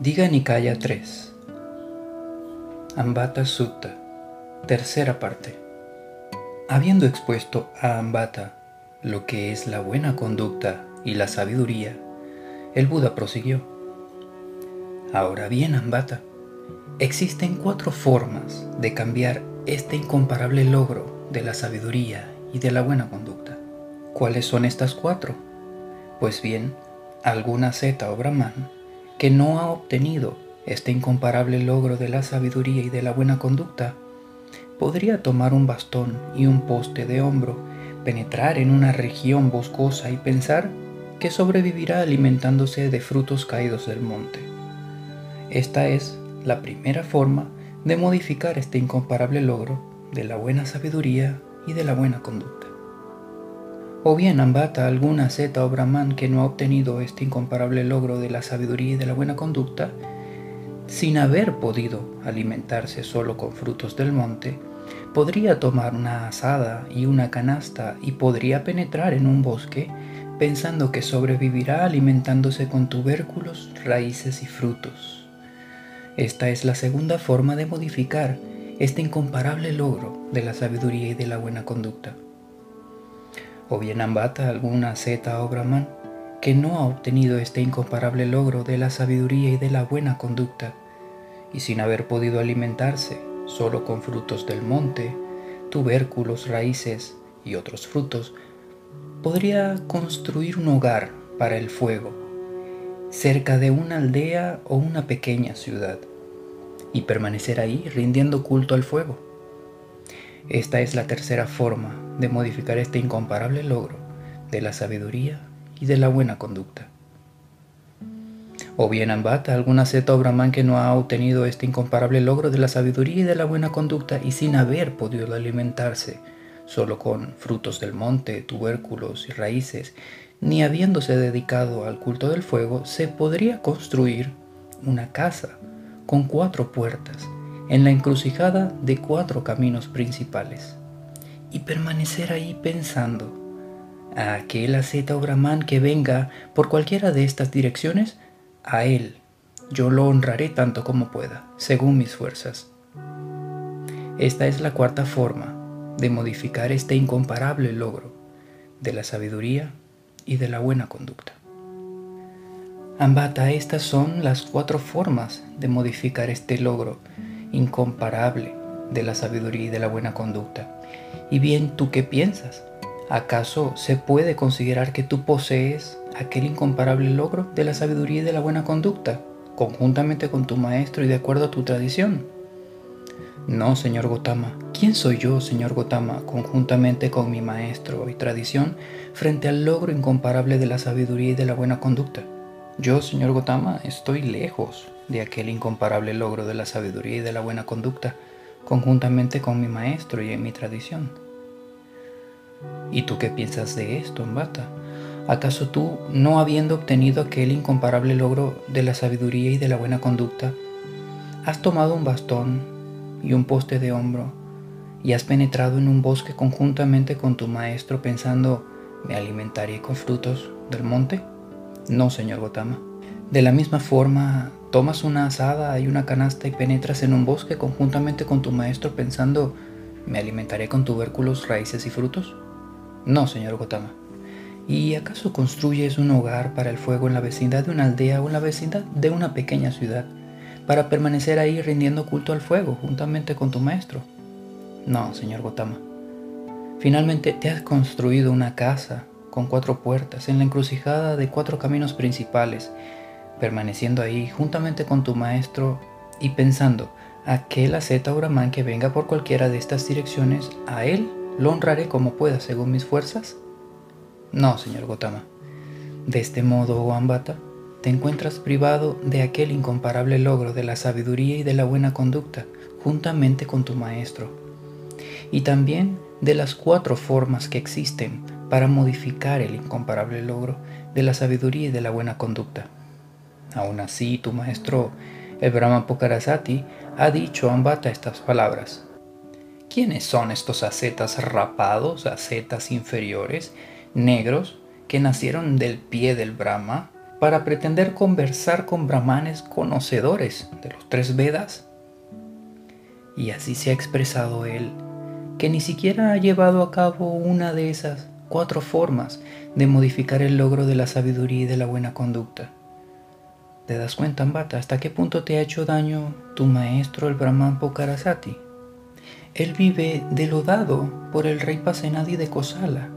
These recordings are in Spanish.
Diga Nikaya 3 Ambata Sutta Tercera parte Habiendo expuesto a Ambata lo que es la buena conducta y la sabiduría, el Buda prosiguió. Ahora bien, Ambata, existen cuatro formas de cambiar este incomparable logro de la sabiduría y de la buena conducta. ¿Cuáles son estas cuatro? Pues bien, alguna zeta o brahman que no ha obtenido este incomparable logro de la sabiduría y de la buena conducta, podría tomar un bastón y un poste de hombro, penetrar en una región boscosa y pensar que sobrevivirá alimentándose de frutos caídos del monte. Esta es la primera forma de modificar este incomparable logro de la buena sabiduría y de la buena conducta o bien ambata alguna zeta o brahman que no ha obtenido este incomparable logro de la sabiduría y de la buena conducta, sin haber podido alimentarse solo con frutos del monte, podría tomar una asada y una canasta y podría penetrar en un bosque pensando que sobrevivirá alimentándose con tubérculos, raíces y frutos. Esta es la segunda forma de modificar este incomparable logro de la sabiduría y de la buena conducta o bien ambata alguna zeta o brahman que no ha obtenido este incomparable logro de la sabiduría y de la buena conducta, y sin haber podido alimentarse solo con frutos del monte, tubérculos, raíces y otros frutos, podría construir un hogar para el fuego, cerca de una aldea o una pequeña ciudad, y permanecer ahí rindiendo culto al fuego. Esta es la tercera forma de modificar este incomparable logro de la sabiduría y de la buena conducta. O bien ambata alguna zeta o brahman que no ha obtenido este incomparable logro de la sabiduría y de la buena conducta y sin haber podido alimentarse solo con frutos del monte, tubérculos y raíces, ni habiéndose dedicado al culto del fuego, se podría construir una casa con cuatro puertas en la encrucijada de cuatro caminos principales y permanecer ahí pensando a aquel asceta o brahman que venga por cualquiera de estas direcciones, a él yo lo honraré tanto como pueda, según mis fuerzas. Esta es la cuarta forma de modificar este incomparable logro de la sabiduría y de la buena conducta. Ambata, estas son las cuatro formas de modificar este logro incomparable de la sabiduría y de la buena conducta. Y bien, ¿tú qué piensas? ¿Acaso se puede considerar que tú posees aquel incomparable logro de la sabiduría y de la buena conducta, conjuntamente con tu maestro y de acuerdo a tu tradición? No, señor Gotama. ¿Quién soy yo, señor Gotama, conjuntamente con mi maestro y tradición, frente al logro incomparable de la sabiduría y de la buena conducta? Yo, señor Gotama, estoy lejos de aquel incomparable logro de la sabiduría y de la buena conducta, conjuntamente con mi maestro y en mi tradición. ¿Y tú qué piensas de esto, Mbata? ¿Acaso tú, no habiendo obtenido aquel incomparable logro de la sabiduría y de la buena conducta, has tomado un bastón y un poste de hombro y has penetrado en un bosque conjuntamente con tu maestro pensando, ¿me alimentaré con frutos del monte? No, señor Gotama. De la misma forma, tomas una asada y una canasta y penetras en un bosque conjuntamente con tu maestro pensando, ¿me alimentaré con tubérculos, raíces y frutos? No, señor Gotama. ¿Y acaso construyes un hogar para el fuego en la vecindad de una aldea o en la vecindad de una pequeña ciudad, para permanecer ahí rindiendo culto al fuego juntamente con tu maestro? No, señor Gotama. Finalmente te has construido una casa con cuatro puertas en la encrucijada de cuatro caminos principales, permaneciendo ahí juntamente con tu maestro y pensando, aquel asceta o brahman que venga por cualquiera de estas direcciones, a él lo honraré como pueda según mis fuerzas? No, señor Gotama. De este modo, oh Ambata, te encuentras privado de aquel incomparable logro de la sabiduría y de la buena conducta, juntamente con tu maestro, y también de las cuatro formas que existen para modificar el incomparable logro de la sabiduría y de la buena conducta. Aún así, tu maestro, el Brahma Pokarasati, ha dicho a Ambata estas palabras. ¿Quiénes son estos ascetas rapados, ascetas inferiores, negros, que nacieron del pie del Brahma, para pretender conversar con brahmanes conocedores de los tres Vedas? Y así se ha expresado él, que ni siquiera ha llevado a cabo una de esas cuatro formas de modificar el logro de la sabiduría y de la buena conducta. ¿Te das cuenta, Ambata, hasta qué punto te ha hecho daño tu maestro, el Brahman Pokarasati? Él vive delodado por el rey Pasenadi de Kosala.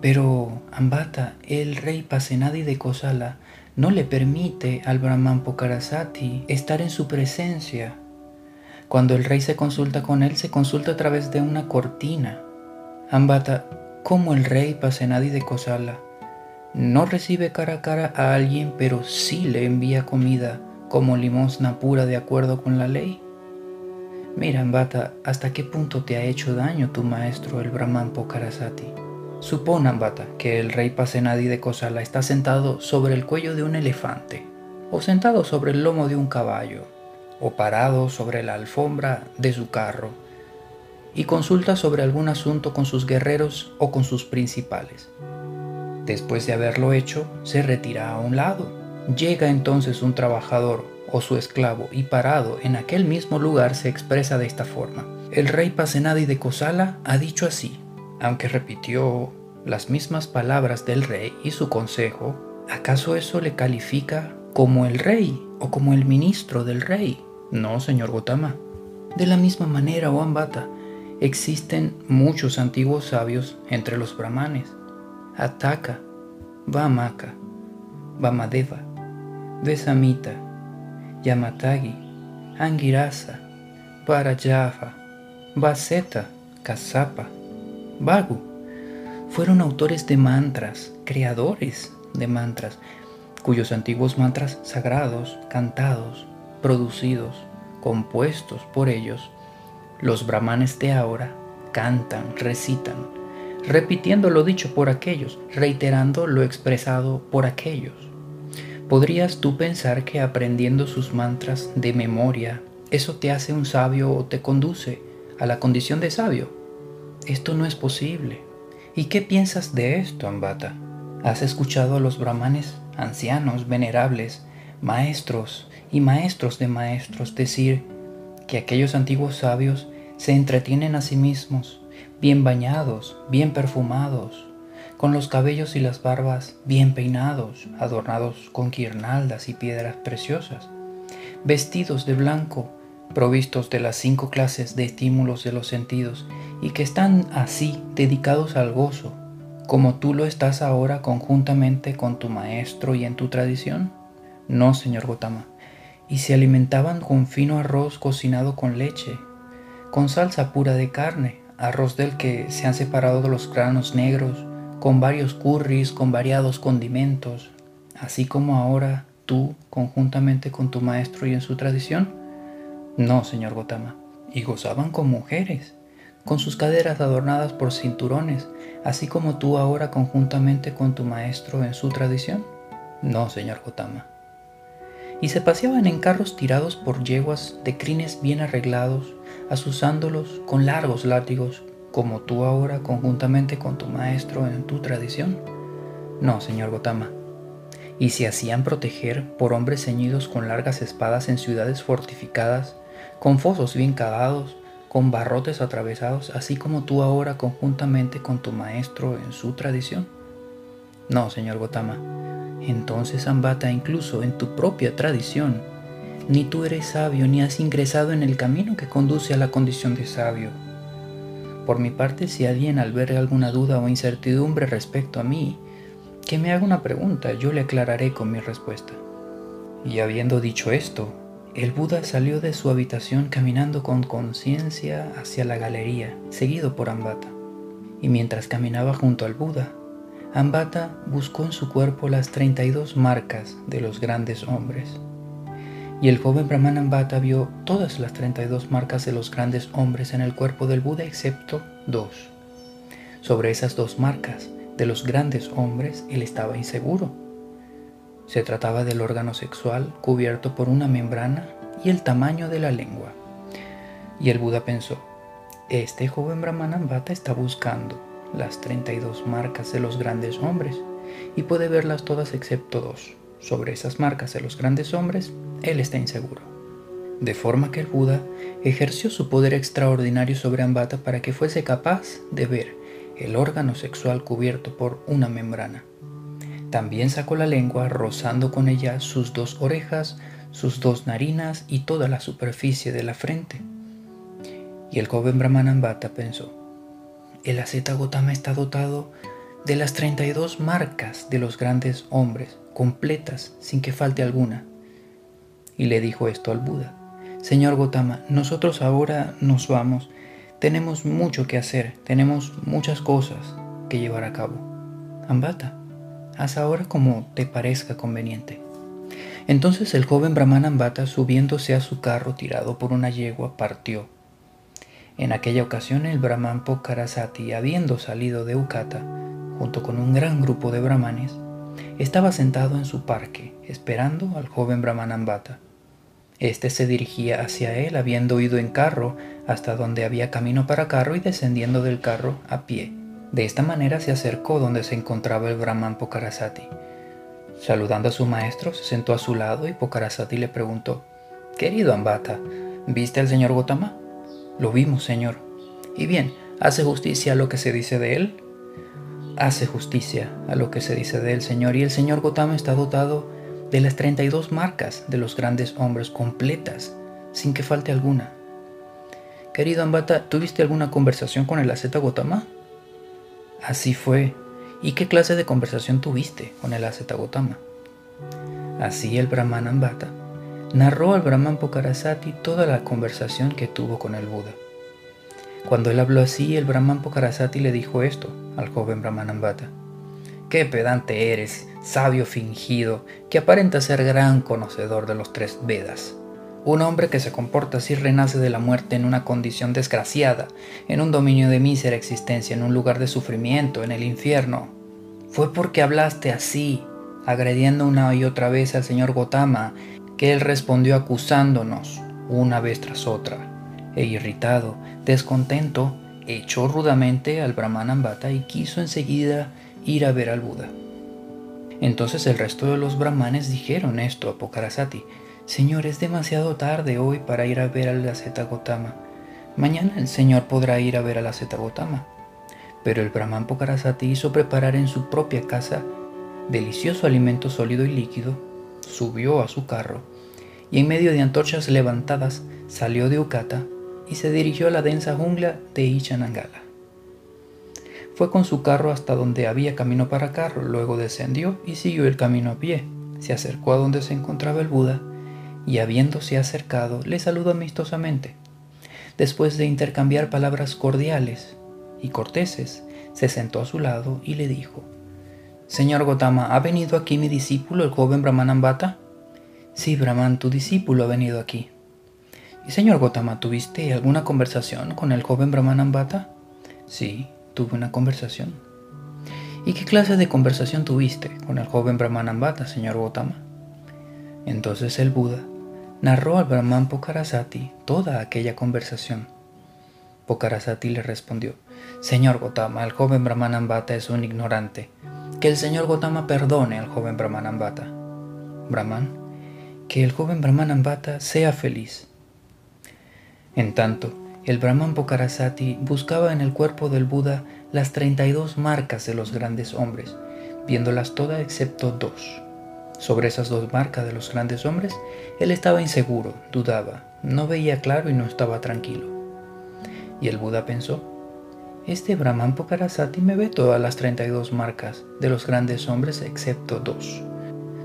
Pero Ambata, el rey Pasenadi de Kosala, no le permite al Brahman Pokarasati estar en su presencia. Cuando el rey se consulta con él, se consulta a través de una cortina. Ambata, como el rey Pasenadi de Kosala, no recibe cara a cara a alguien, pero sí le envía comida como limosna pura de acuerdo con la ley. Mira, Ambata, hasta qué punto te ha hecho daño tu maestro, el Brahman Pokarasati. Supón, Ambata, que el rey Pasenadi de Kosala está sentado sobre el cuello de un elefante, o sentado sobre el lomo de un caballo, o parado sobre la alfombra de su carro, y consulta sobre algún asunto con sus guerreros o con sus principales. Después de haberlo hecho, se retira a un lado. Llega entonces un trabajador o su esclavo y parado en aquel mismo lugar se expresa de esta forma. El rey Pasenadi de Kosala ha dicho así, aunque repitió las mismas palabras del rey y su consejo, ¿acaso eso le califica como el rey o como el ministro del rey? No, señor Gotama. De la misma manera, o Ambata, existen muchos antiguos sabios entre los brahmanes Ataka, Vamaka, Vamadeva, Vesamita, Yamatagi, Angirasa, Varayafa, Vaseta, Kasapa, Bagu, fueron autores de mantras, creadores de mantras, cuyos antiguos mantras sagrados, cantados, producidos, compuestos por ellos, los brahmanes de ahora cantan, recitan, repitiendo lo dicho por aquellos, reiterando lo expresado por aquellos. ¿Podrías tú pensar que aprendiendo sus mantras de memoria, eso te hace un sabio o te conduce a la condición de sabio? Esto no es posible. ¿Y qué piensas de esto, Ambata? ¿Has escuchado a los brahmanes, ancianos, venerables, maestros y maestros de maestros decir que aquellos antiguos sabios se entretienen a sí mismos bien bañados, bien perfumados, con los cabellos y las barbas bien peinados, adornados con guirnaldas y piedras preciosas, vestidos de blanco, provistos de las cinco clases de estímulos de los sentidos y que están así dedicados al gozo, como tú lo estás ahora conjuntamente con tu maestro y en tu tradición? No, señor Gotama. Y se alimentaban con fino arroz cocinado con leche, con salsa pura de carne, arroz del que se han separado los granos negros, con varios curries, con variados condimentos, así como ahora tú conjuntamente con tu maestro y en su tradición? No, señor Gotama. Y gozaban con mujeres, con sus caderas adornadas por cinturones, así como tú ahora conjuntamente con tu maestro en su tradición? No, señor Gotama. Y se paseaban en carros tirados por yeguas de crines bien arreglados, asusándolos con largos látigos, como tú ahora conjuntamente con tu maestro en tu tradición? No, señor Gotama. Y se hacían proteger por hombres ceñidos con largas espadas en ciudades fortificadas, con fosos bien cavados, con barrotes atravesados, así como tú ahora conjuntamente con tu maestro en su tradición? No, señor Gotama. Entonces Ambata, incluso en tu propia tradición, ni tú eres sabio ni has ingresado en el camino que conduce a la condición de sabio. Por mi parte, si alguien al ver alguna duda o incertidumbre respecto a mí, que me haga una pregunta, yo le aclararé con mi respuesta. Y habiendo dicho esto, el Buda salió de su habitación caminando con conciencia hacia la galería, seguido por Ambata. Y mientras caminaba junto al Buda, Ambata buscó en su cuerpo las 32 marcas de los grandes hombres. Y el joven Brahmanambata vio todas las 32 marcas de los grandes hombres en el cuerpo del Buda excepto dos. Sobre esas dos marcas de los grandes hombres él estaba inseguro. Se trataba del órgano sexual cubierto por una membrana y el tamaño de la lengua. Y el Buda pensó, este joven Brahmanambata está buscando las 32 marcas de los grandes hombres y puede verlas todas excepto dos. Sobre esas marcas de los grandes hombres, él está inseguro. De forma que el Buda ejerció su poder extraordinario sobre Ambata para que fuese capaz de ver el órgano sexual cubierto por una membrana. También sacó la lengua rozando con ella sus dos orejas, sus dos narinas y toda la superficie de la frente. Y el joven Brahmanambata pensó, el asceta Gotama está dotado de las 32 marcas de los grandes hombres, completas, sin que falte alguna. Y le dijo esto al Buda, Señor Gotama, nosotros ahora nos vamos, tenemos mucho que hacer, tenemos muchas cosas que llevar a cabo. Ambata, haz ahora como te parezca conveniente. Entonces el joven Brahman Ambata, subiéndose a su carro tirado por una yegua, partió. En aquella ocasión el Brahman Pokarasati, habiendo salido de Ukata, junto con un gran grupo de brahmanes, estaba sentado en su parque, esperando al joven Brahman Ambata. Este se dirigía hacia él, habiendo ido en carro hasta donde había camino para carro y descendiendo del carro a pie. De esta manera se acercó donde se encontraba el Brahman Pokarasati. Saludando a su maestro, se sentó a su lado y Pokarasati le preguntó, Querido Ambata, ¿viste al señor Gotama? Lo vimos, señor. Y bien, ¿hace justicia a lo que se dice de él? Hace justicia a lo que se dice de él, señor. Y el señor Gotama está dotado de las 32 marcas de los grandes hombres completas, sin que falte alguna. Querido Ambata, ¿tuviste alguna conversación con el asceta Gotama? Así fue. ¿Y qué clase de conversación tuviste con el asceta Gotama? Así el Brahman Ambata narró al Brahman Pokarasati toda la conversación que tuvo con el Buda. Cuando él habló así, el Brahman Pokarasati le dijo esto al joven Brahman Ambata. Qué pedante eres, sabio fingido, que aparenta ser gran conocedor de los tres Vedas. Un hombre que se comporta así renace de la muerte en una condición desgraciada, en un dominio de mísera existencia, en un lugar de sufrimiento, en el infierno. Fue porque hablaste así, agrediendo una y otra vez al señor Gotama, que él respondió acusándonos una vez tras otra, e irritado, descontento, echó rudamente al Brahman Ambata y quiso enseguida ir a ver al Buda. Entonces el resto de los brahmanes dijeron esto a Pokarasati, Señor, es demasiado tarde hoy para ir a ver al Aseta Gotama. Mañana el Señor podrá ir a ver al Aseta Gotama. Pero el Brahman Pokarasati hizo preparar en su propia casa delicioso alimento sólido y líquido, subió a su carro y en medio de antorchas levantadas salió de Ukata y se dirigió a la densa jungla de Ichanangala. Fue con su carro hasta donde había camino para carro, luego descendió y siguió el camino a pie. Se acercó a donde se encontraba el Buda y habiéndose acercado le saludó amistosamente. Después de intercambiar palabras cordiales y corteses, se sentó a su lado y le dijo, Señor Gotama, ¿ha venido aquí mi discípulo, el joven Brahman Ambata? Sí, Brahman, tu discípulo ha venido aquí. Y señor Gotama, ¿tuviste alguna conversación con el joven Brahman Ambata? Sí, tuve una conversación. ¿Y qué clase de conversación tuviste con el joven Brahman Ambata, señor Gotama? Entonces el Buda narró al Brahman Pokarasati toda aquella conversación. Pokarasati le respondió, Señor Gotama, el joven Brahman Ambata es un ignorante. Que el señor Gotama perdone al joven Brahman Ambata. Brahman, que el joven Brahman Ambata sea feliz. En tanto, el Brahman Pokarasati buscaba en el cuerpo del Buda las 32 marcas de los grandes hombres, viéndolas todas excepto dos. Sobre esas dos marcas de los grandes hombres, él estaba inseguro, dudaba, no veía claro y no estaba tranquilo. Y el Buda pensó, este Brahman Pokarasati me ve todas las 32 marcas de los grandes hombres excepto dos.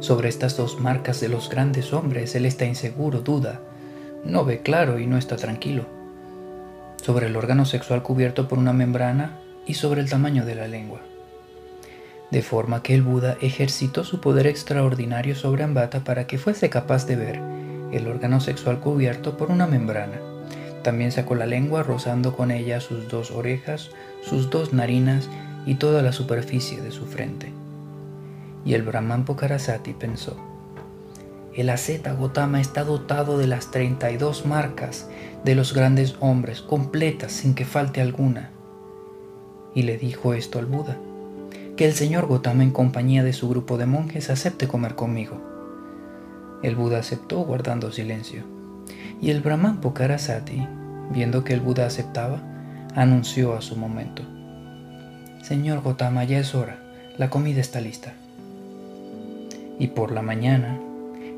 Sobre estas dos marcas de los grandes hombres, él está inseguro, duda, no ve claro y no está tranquilo sobre el órgano sexual cubierto por una membrana y sobre el tamaño de la lengua. De forma que el Buda ejercitó su poder extraordinario sobre Ambata para que fuese capaz de ver el órgano sexual cubierto por una membrana. También sacó la lengua rozando con ella sus dos orejas, sus dos narinas y toda la superficie de su frente. Y el Brahman Pokarasati pensó, el asceta Gotama está dotado de las 32 marcas de los grandes hombres, completas sin que falte alguna. Y le dijo esto al Buda. que el señor Gotama en compañía de su grupo de monjes acepte comer conmigo. El Buda aceptó guardando silencio, y el brahman Pokarasati, viendo que el Buda aceptaba, anunció a su momento. Señor Gotama, ya es hora, la comida está lista. Y por la mañana,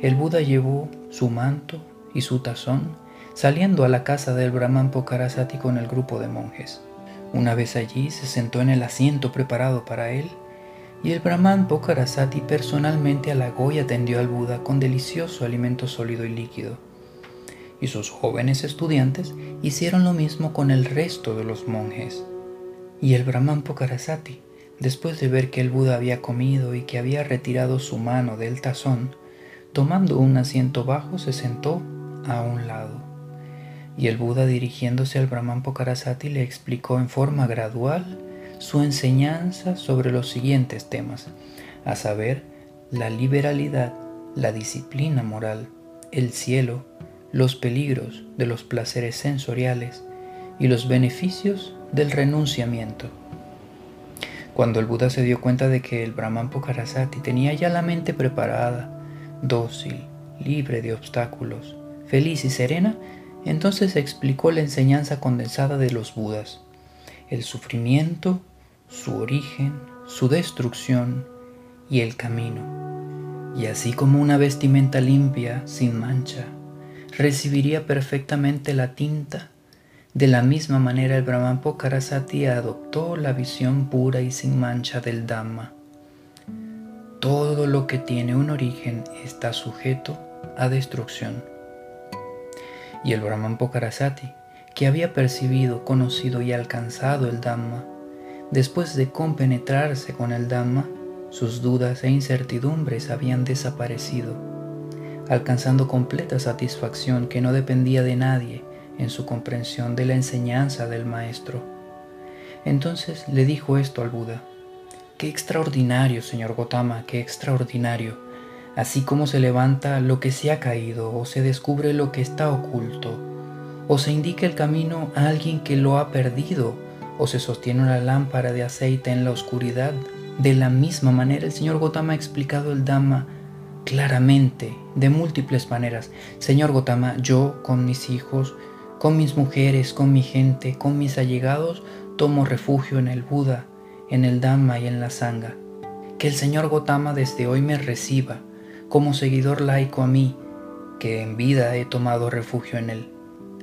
el Buda llevó su manto y su tazón saliendo a la casa del Brahman Pokarasati con el grupo de monjes. Una vez allí se sentó en el asiento preparado para él y el Brahman Pokarasati personalmente halagó y atendió al Buda con delicioso alimento sólido y líquido. Y sus jóvenes estudiantes hicieron lo mismo con el resto de los monjes. Y el Brahman Pokarasati, después de ver que el Buda había comido y que había retirado su mano del tazón, tomando un asiento bajo se sentó a un lado. Y el Buda dirigiéndose al Brahman Pokarasati le explicó en forma gradual su enseñanza sobre los siguientes temas, a saber, la liberalidad, la disciplina moral, el cielo, los peligros de los placeres sensoriales y los beneficios del renunciamiento. Cuando el Buda se dio cuenta de que el Brahman Pokarasati tenía ya la mente preparada, dócil, libre de obstáculos, feliz y serena, entonces explicó la enseñanza condensada de los Budas, el sufrimiento, su origen, su destrucción y el camino. Y así como una vestimenta limpia, sin mancha, recibiría perfectamente la tinta de la misma manera el Brahman Pokarasati adoptó la visión pura y sin mancha del Dhamma. Todo lo que tiene un origen está sujeto a destrucción. Y el Brahman Pokarasati, que había percibido, conocido y alcanzado el Dhamma, después de compenetrarse con el Dhamma, sus dudas e incertidumbres habían desaparecido, alcanzando completa satisfacción que no dependía de nadie en su comprensión de la enseñanza del maestro. Entonces le dijo esto al Buda. Qué extraordinario, señor Gotama, qué extraordinario. Así como se levanta lo que se ha caído o se descubre lo que está oculto, o se indica el camino a alguien que lo ha perdido, o se sostiene una lámpara de aceite en la oscuridad. De la misma manera el señor Gotama ha explicado el Dhamma claramente, de múltiples maneras. Señor Gotama, yo con mis hijos, con mis mujeres, con mi gente, con mis allegados, tomo refugio en el Buda, en el Dhamma y en la Sangha. Que el Señor Gotama desde hoy me reciba como seguidor laico a mí, que en vida he tomado refugio en él.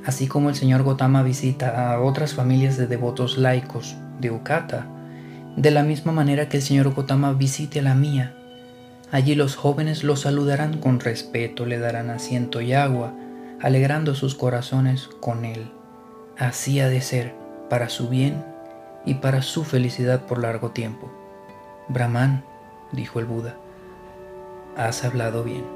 Así como el Señor Gotama visita a otras familias de devotos laicos de Ukata, de la misma manera que el Señor Gotama visite a la mía. Allí los jóvenes lo saludarán con respeto, le darán asiento y agua, alegrando sus corazones con Él. Así ha de ser, para su bien y para su felicidad por largo tiempo. Brahman, dijo el Buda, has hablado bien.